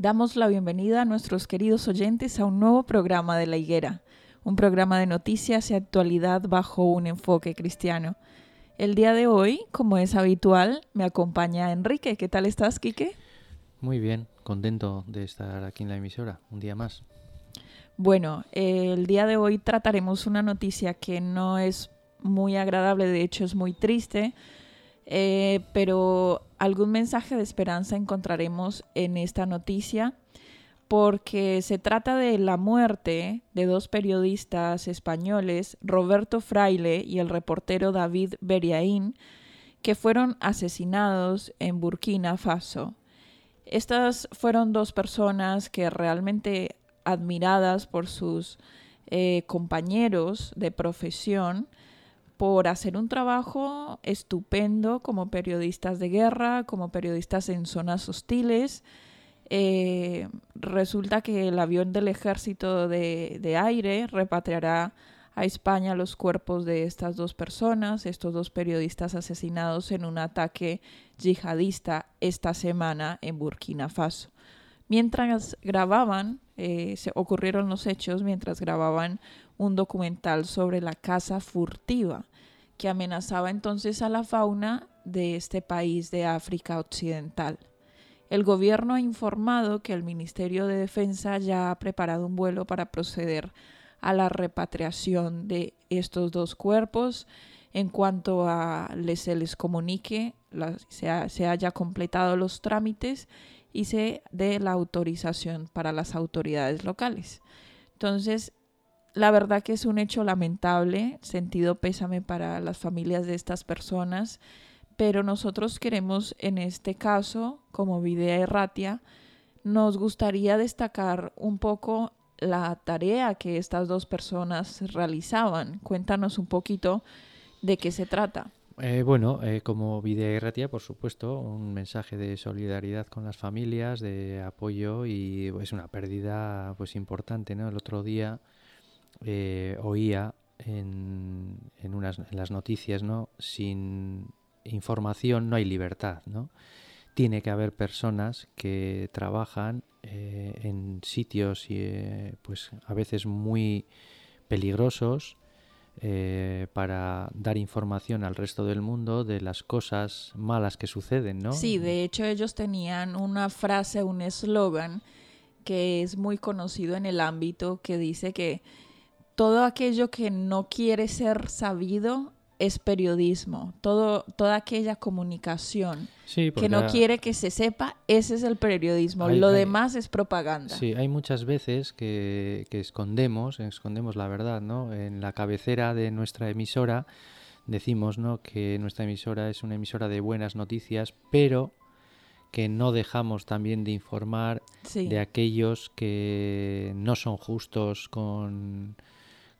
Damos la bienvenida a nuestros queridos oyentes a un nuevo programa de La Higuera, un programa de noticias y actualidad bajo un enfoque cristiano. El día de hoy, como es habitual, me acompaña Enrique. ¿Qué tal estás, Quique? Muy bien, contento de estar aquí en la emisora, un día más. Bueno, el día de hoy trataremos una noticia que no es muy agradable, de hecho es muy triste, eh, pero algún mensaje de esperanza encontraremos en esta noticia porque se trata de la muerte de dos periodistas españoles, Roberto Fraile y el reportero David Beriaín, que fueron asesinados en Burkina Faso. Estas fueron dos personas que realmente admiradas por sus eh, compañeros de profesión, por hacer un trabajo estupendo como periodistas de guerra, como periodistas en zonas hostiles. Eh, resulta que el avión del ejército de, aire repatriará a España los cuerpos de estas dos personas, estos dos periodistas asesinados en un ataque yihadista esta semana en Burkina Faso. Mientras grababan, eh, se ocurrieron los hechos mientras grababan un documental sobre la caza furtiva que amenazaba entonces a la fauna de este país de África Occidental. El gobierno ha informado que el Ministerio de Defensa ya ha preparado un vuelo para proceder a la repatriación de estos dos cuerpos en cuanto a les, se les comunique, se, se haya completado los trámites y se dé la autorización para las autoridades locales. Entonces, la verdad que es un hecho lamentable, sentido pésame para las familias de estas personas, pero nosotros queremos en este caso, como Videa Erratia, nos gustaría destacar un poco la tarea que estas dos personas realizaban. Cuéntanos un poquito de qué se trata. Eh, bueno, eh, como Videa Erratia, por supuesto, un mensaje de solidaridad con las familias, de apoyo y es una pérdida pues importante, ¿no? El otro día eh, oía en, en, unas, en las noticias, ¿no? Sin información no hay libertad, ¿no? Tiene que haber personas que trabajan eh, en sitios eh, pues a veces muy peligrosos para dar información al resto del mundo de las cosas malas que suceden, ¿no? Sí, de hecho ellos tenían una frase, un eslogan que es muy conocido en el ámbito que dice que todo aquello que no quiere ser sabido es periodismo, todo, toda aquella comunicación que no quiere que se sepa, ese es el periodismo, lo demás es propaganda. Sí, hay muchas veces que, que, escondemos, escondemos la verdad, ¿no? En la cabecera de nuestra emisora decimos, ¿no? Que nuestra emisora es una emisora de buenas noticias, pero que no dejamos también de informar de aquellos que no son justos con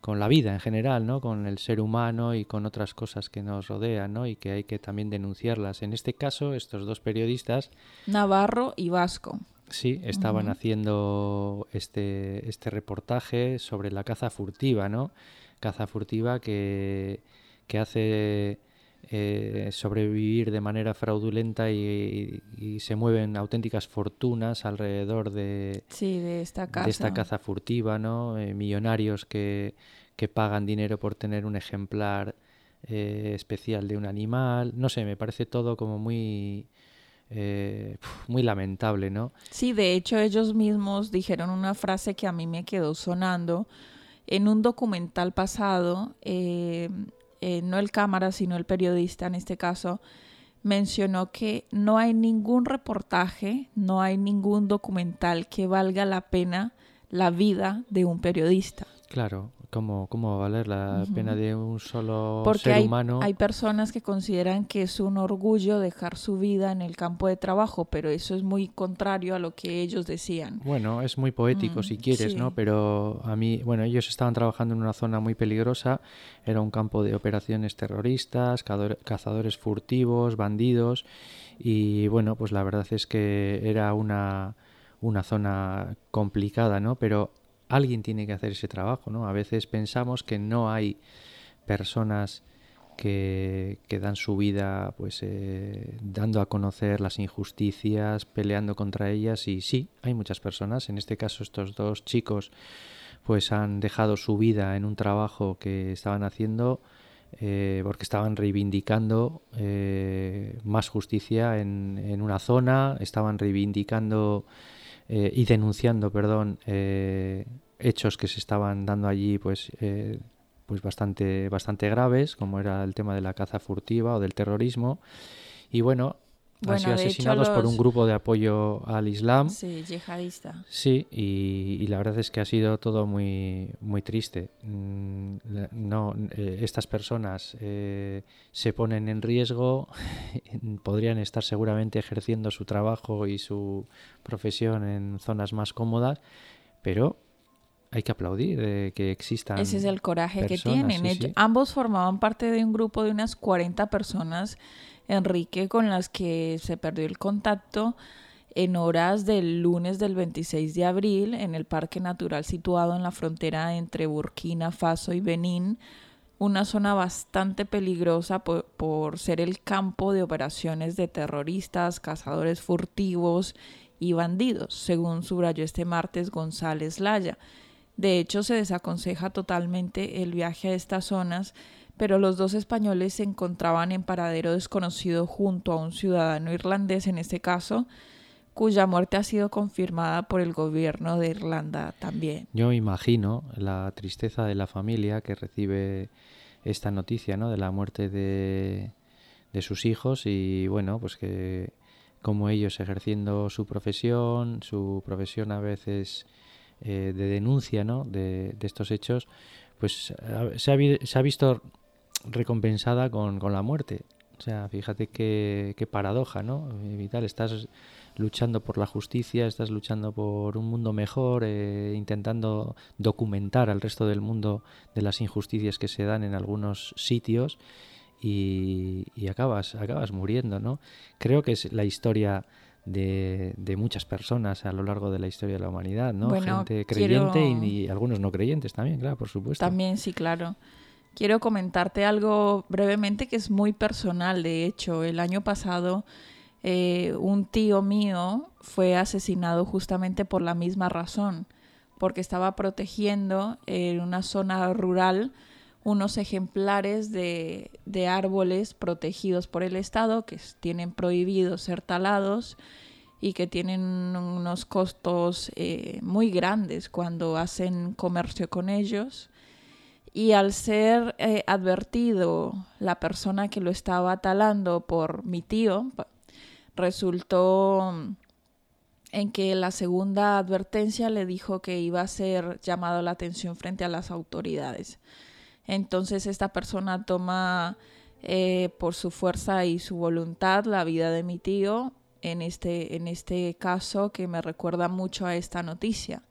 con la vida en general, ¿no? Con el ser humano y con otras cosas que nos rodean, ¿no? Y que hay que también denunciarlas. En este caso, estos dos periodistas... Navarro y Vasco. Sí, estaban haciendo este, este reportaje sobre la caza furtiva, ¿no? Caza furtiva que, que hace eh, sobrevivir de manera fraudulenta y, se mueven auténticas fortunas alrededor de, de, esta, caza. de esta caza furtiva, ¿no? Eh, millonarios que, que, pagan dinero por tener un ejemplar eh, especial de un animal. No sé, me parece todo como muy... muy lamentable, ¿no? Sí, de hecho ellos mismos dijeron una frase que a mí me quedó sonando en un documental pasado. Eh, no el cámara, sino el periodista en este caso, mencionó que no hay ningún reportaje, no hay ningún documental que valga la pena la vida de un periodista. Claro, ¿Cómo, cómo va a valer la pena de un solo Porque ser hay, humano? hay personas que consideran que es un orgullo dejar su vida en el campo de trabajo, pero eso es muy contrario a lo que ellos decían. Bueno, es muy poético si quieres, ¿no? Pero a mí, bueno, ellos estaban trabajando en una zona muy peligrosa, era un campo de operaciones terroristas, cazadores furtivos, bandidos, y bueno, pues la verdad es que era una, una zona complicada, ¿no? Pero alguien tiene que hacer ese trabajo, ¿no? A veces pensamos que no hay personas que, dan su vida pues eh, dando a conocer las injusticias, peleando contra ellas y sí, hay muchas personas, en este caso estos dos chicos pues han dejado su vida en un trabajo que estaban haciendo eh, porque estaban reivindicando eh, más justicia en, en, una zona, estaban reivindicando eh, y denunciando, perdón, eh, hechos que se estaban dando allí, pues, eh, pues bastante, bastante graves, como era el tema de la caza furtiva o del terrorismo. Y bueno, han sido asesinados por un grupo de apoyo al Islam. Sí, yihadista. Sí, y, la verdad es que ha sido todo muy, muy triste. Mm, no, eh, estas personas eh, se ponen en riesgo, podrían estar seguramente ejerciendo su trabajo y su profesión en zonas más cómodas, pero hay que aplaudir de que existan. Ese es el coraje que tienen. Ambos formaban parte de un grupo de unas 40 personas Enrique con las que se perdió el contacto en horas del lunes del 26 de abril en el Parque Natural situado en la frontera entre Burkina Faso y Benín, una zona bastante peligrosa por, ser el campo de operaciones de terroristas, cazadores furtivos y bandidos, según subrayó este martes González Laya. De hecho, se desaconseja totalmente el viaje a estas zonas pero los dos españoles se encontraban en paradero desconocido junto a un ciudadano irlandés en este caso, cuya muerte ha sido confirmada por el gobierno de Irlanda también. Yo imagino la tristeza de la familia que recibe esta noticia, ¿no? De la muerte de, de sus hijos y bueno, pues que como ellos ejerciendo su profesión, su profesión a veces eh, de denuncia, ¿no? De, de estos hechos, pues se ha, se ha visto recompensada con, la muerte. O sea, fíjate qué, qué paradoja, ¿no? Vital, estás luchando por la justicia, estás luchando por un mundo mejor, eh, intentando documentar al resto del mundo de las injusticias que se dan en algunos sitios y, y acabas, acabas muriendo, ¿no? Creo que es la historia de, de, muchas personas a lo largo de la historia de la humanidad, ¿no? Gente creyente y, y, algunos no creyentes también, claro, por supuesto. También, sí, claro. Quiero comentarte algo brevemente que es muy personal. De hecho, el año pasado eh, un tío mío fue asesinado justamente por la misma razón, porque estaba protegiendo en una zona rural unos ejemplares de, de árboles protegidos por el Estado que tienen prohibido ser talados y que tienen unos costos eh, muy grandes cuando hacen comercio con ellos y al ser eh, advertido la persona que lo estaba talando por mi tío, resultó mm, en que la segunda advertencia le dijo que iba a ser llamado la atención frente a las autoridades. Entonces esta persona toma eh, por su fuerza y su voluntad la vida de mi tío en este, en este caso que me recuerda mucho a esta noticia.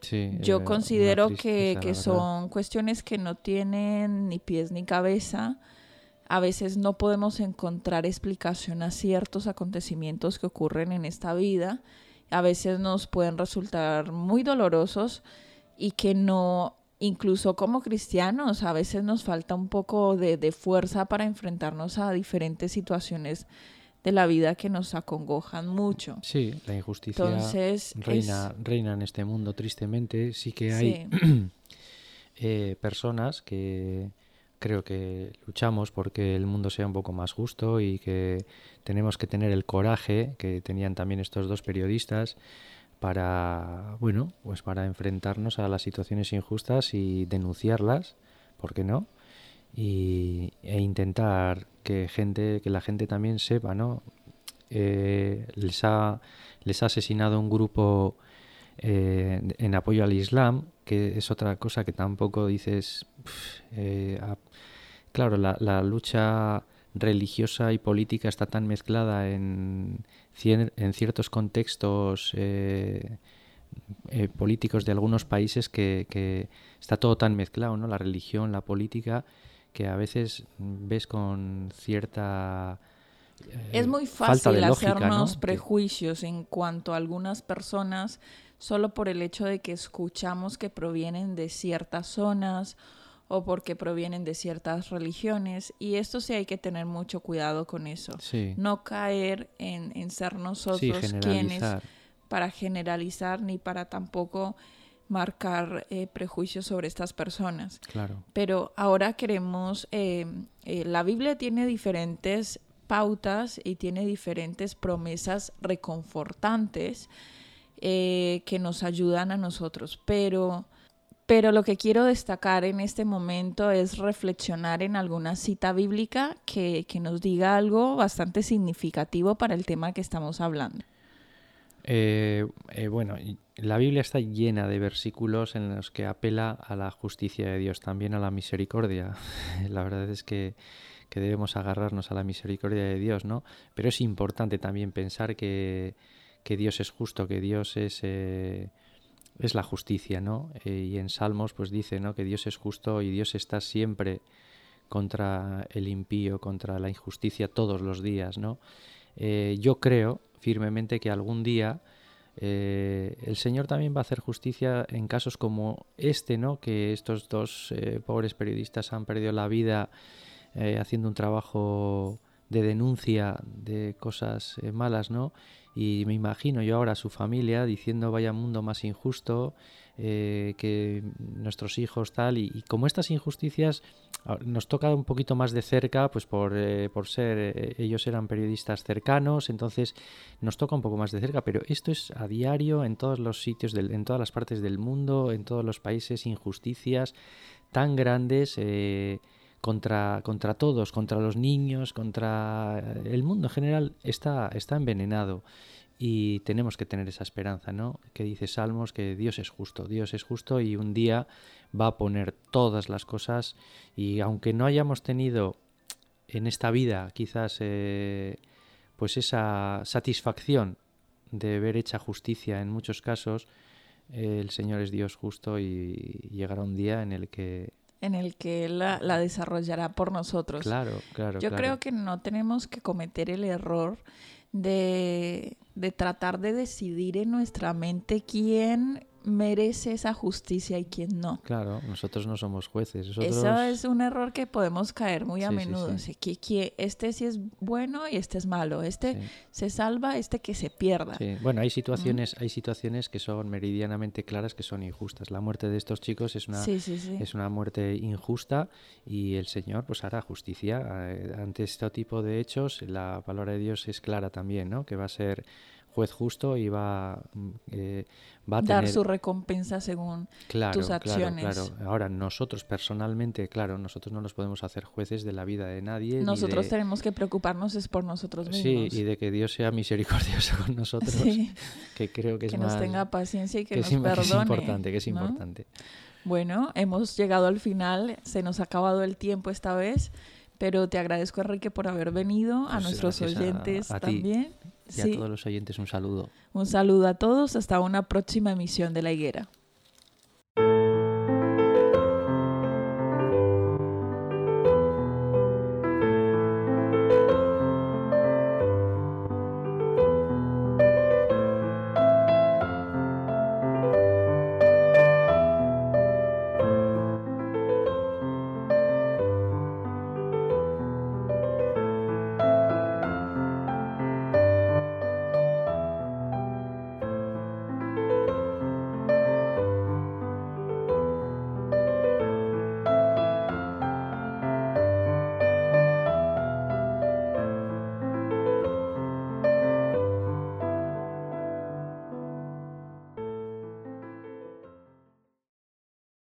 Sí, Yo eh, considero que, que son cuestiones que no tienen ni pies ni cabeza. A veces no podemos encontrar explicación a ciertos acontecimientos que ocurren en esta vida. A veces nos pueden resultar muy dolorosos y que no, incluso como cristianos, a veces nos falta un poco de, de fuerza para enfrentarnos a diferentes situaciones de la vida que nos acongojan mucho. Sí, la injusticia Entonces, es- reina, reina en este mundo, tristemente. Sí que hay sí. eh, personas que creo que luchamos porque el mundo sea un poco más justo y que tenemos que tener el coraje que tenían también estos dos periodistas para, bueno, pues para enfrentarnos a las situaciones injustas y denunciarlas, ¿por qué no? Y, e intentar que gente, que la gente también sepa, ¿no? Eh, les ha les ha asesinado un grupo eh, en apoyo al Islam, que es otra cosa que tampoco dices. eh, claro, la, la lucha religiosa y política está tan mezclada en, en ciertos contextos eh, eh, políticos de algunos países que, que está todo tan mezclado, ¿no? La religión, la política, que a veces ves con cierta eh, Es muy falta fácil de lógica, ¿no? hacernos prejuicios en cuanto a algunas personas solo por el hecho de que escuchamos que provienen de ciertas zonas o porque provienen de ciertas religiones y esto sí hay que tener mucho cuidado con eso. Sí, No caer en, en ser sí, nosotros quienes para generalizar ni para tampoco marcar eh, prejuicios sobre estas personas. Claro. Pero ahora queremos, eh, eh, la Biblia tiene diferentes pautas y tiene diferentes promesas reconfortantes que nos ayudan a nosotros, pero, pero lo que quiero destacar en este momento es reflexionar en alguna cita bíblica que, que nos diga algo bastante significativo para el tema que estamos hablando. Eh, eh, bueno, la Biblia está llena de versículos en los que apela a la justicia de Dios, también a la misericordia. La verdad es que, que debemos agarrarnos a la misericordia de Dios, ¿no? Pero es importante también pensar que, que Dios es justo, que Dios es, eh, es la justicia, ¿no? Eh, y en Salmos pues dice, ¿no? Que Dios es justo y Dios está siempre contra el impío, contra la injusticia todos los días, ¿no? Eh, yo creo firmemente que algún día eh, el Señor también va a hacer justicia en casos como este, ¿no? Que estos dos pobres periodistas han perdido la vida haciendo un trabajo de denuncia de cosas eh, malas, ¿no? Y me imagino yo ahora a su familia diciendo vaya mundo más injusto, eh, que nuestros hijos tal, y, como estas injusticias ah, nos toca un poquito más de cerca, pues por, eh, por ser, eh, ellos eran periodistas cercanos, entonces nos toca un poco más de cerca, pero esto es a diario en todos los sitios, del, en todas las partes del mundo, en todos los países, injusticias tan grandes. Contra, contra todos, contra los niños, contra el mundo en general, está, está envenenado. Y tenemos que tener esa esperanza, ¿no? Que dice Salmos que Dios es justo, Dios es justo y un día va a poner todas las cosas y aunque no hayamos tenido en esta vida quizás eh, pues esa satisfacción de ver hecha justicia en muchos casos, eh, el Señor es Dios justo y llegará un día en el que en el que Él la, la desarrollará por nosotros. Claro, claro. Yo claro. creo que no tenemos que cometer el error de, de tratar de decidir en nuestra mente quién merece esa justicia y quién no. Claro, nosotros no somos jueces. Nosotros... Eso es un error que podemos caer muy a Sí, menudo. sí. Que, que este sí es bueno y este es malo. Este se salva, este que se pierda. Bueno, hay situaciones, hay situaciones que son meridianamente claras que son injustas. La muerte de estos chicos es una, es una muerte injusta y el Señor pues hará justicia eh, ante este tipo de hechos. La palabra de Dios es clara también, ¿no? Que va a ser juez justo y va, mm, eh, va a Dar tener su recompensa según claro, tus claro, acciones. claro. Ahora nosotros personalmente, claro, nosotros no nos podemos hacer jueces de la vida de nadie. nosotros de- tenemos que preocuparnos es por nosotros Sí, mismos. y de que Dios sea misericordioso con nosotros, Sí, que creo que es que más nos tenga paciencia y que, que nos es, im- que es perdone. importante, que es ¿no? importante. Bueno, hemos llegado al final, se nos ha acabado el tiempo esta vez, pero te agradezco Enrique por haber venido, a Pues nuestros a- oyentes ti Y a todos los oyentes un saludo. Un saludo a todos, hasta una próxima emisión de La Higuera.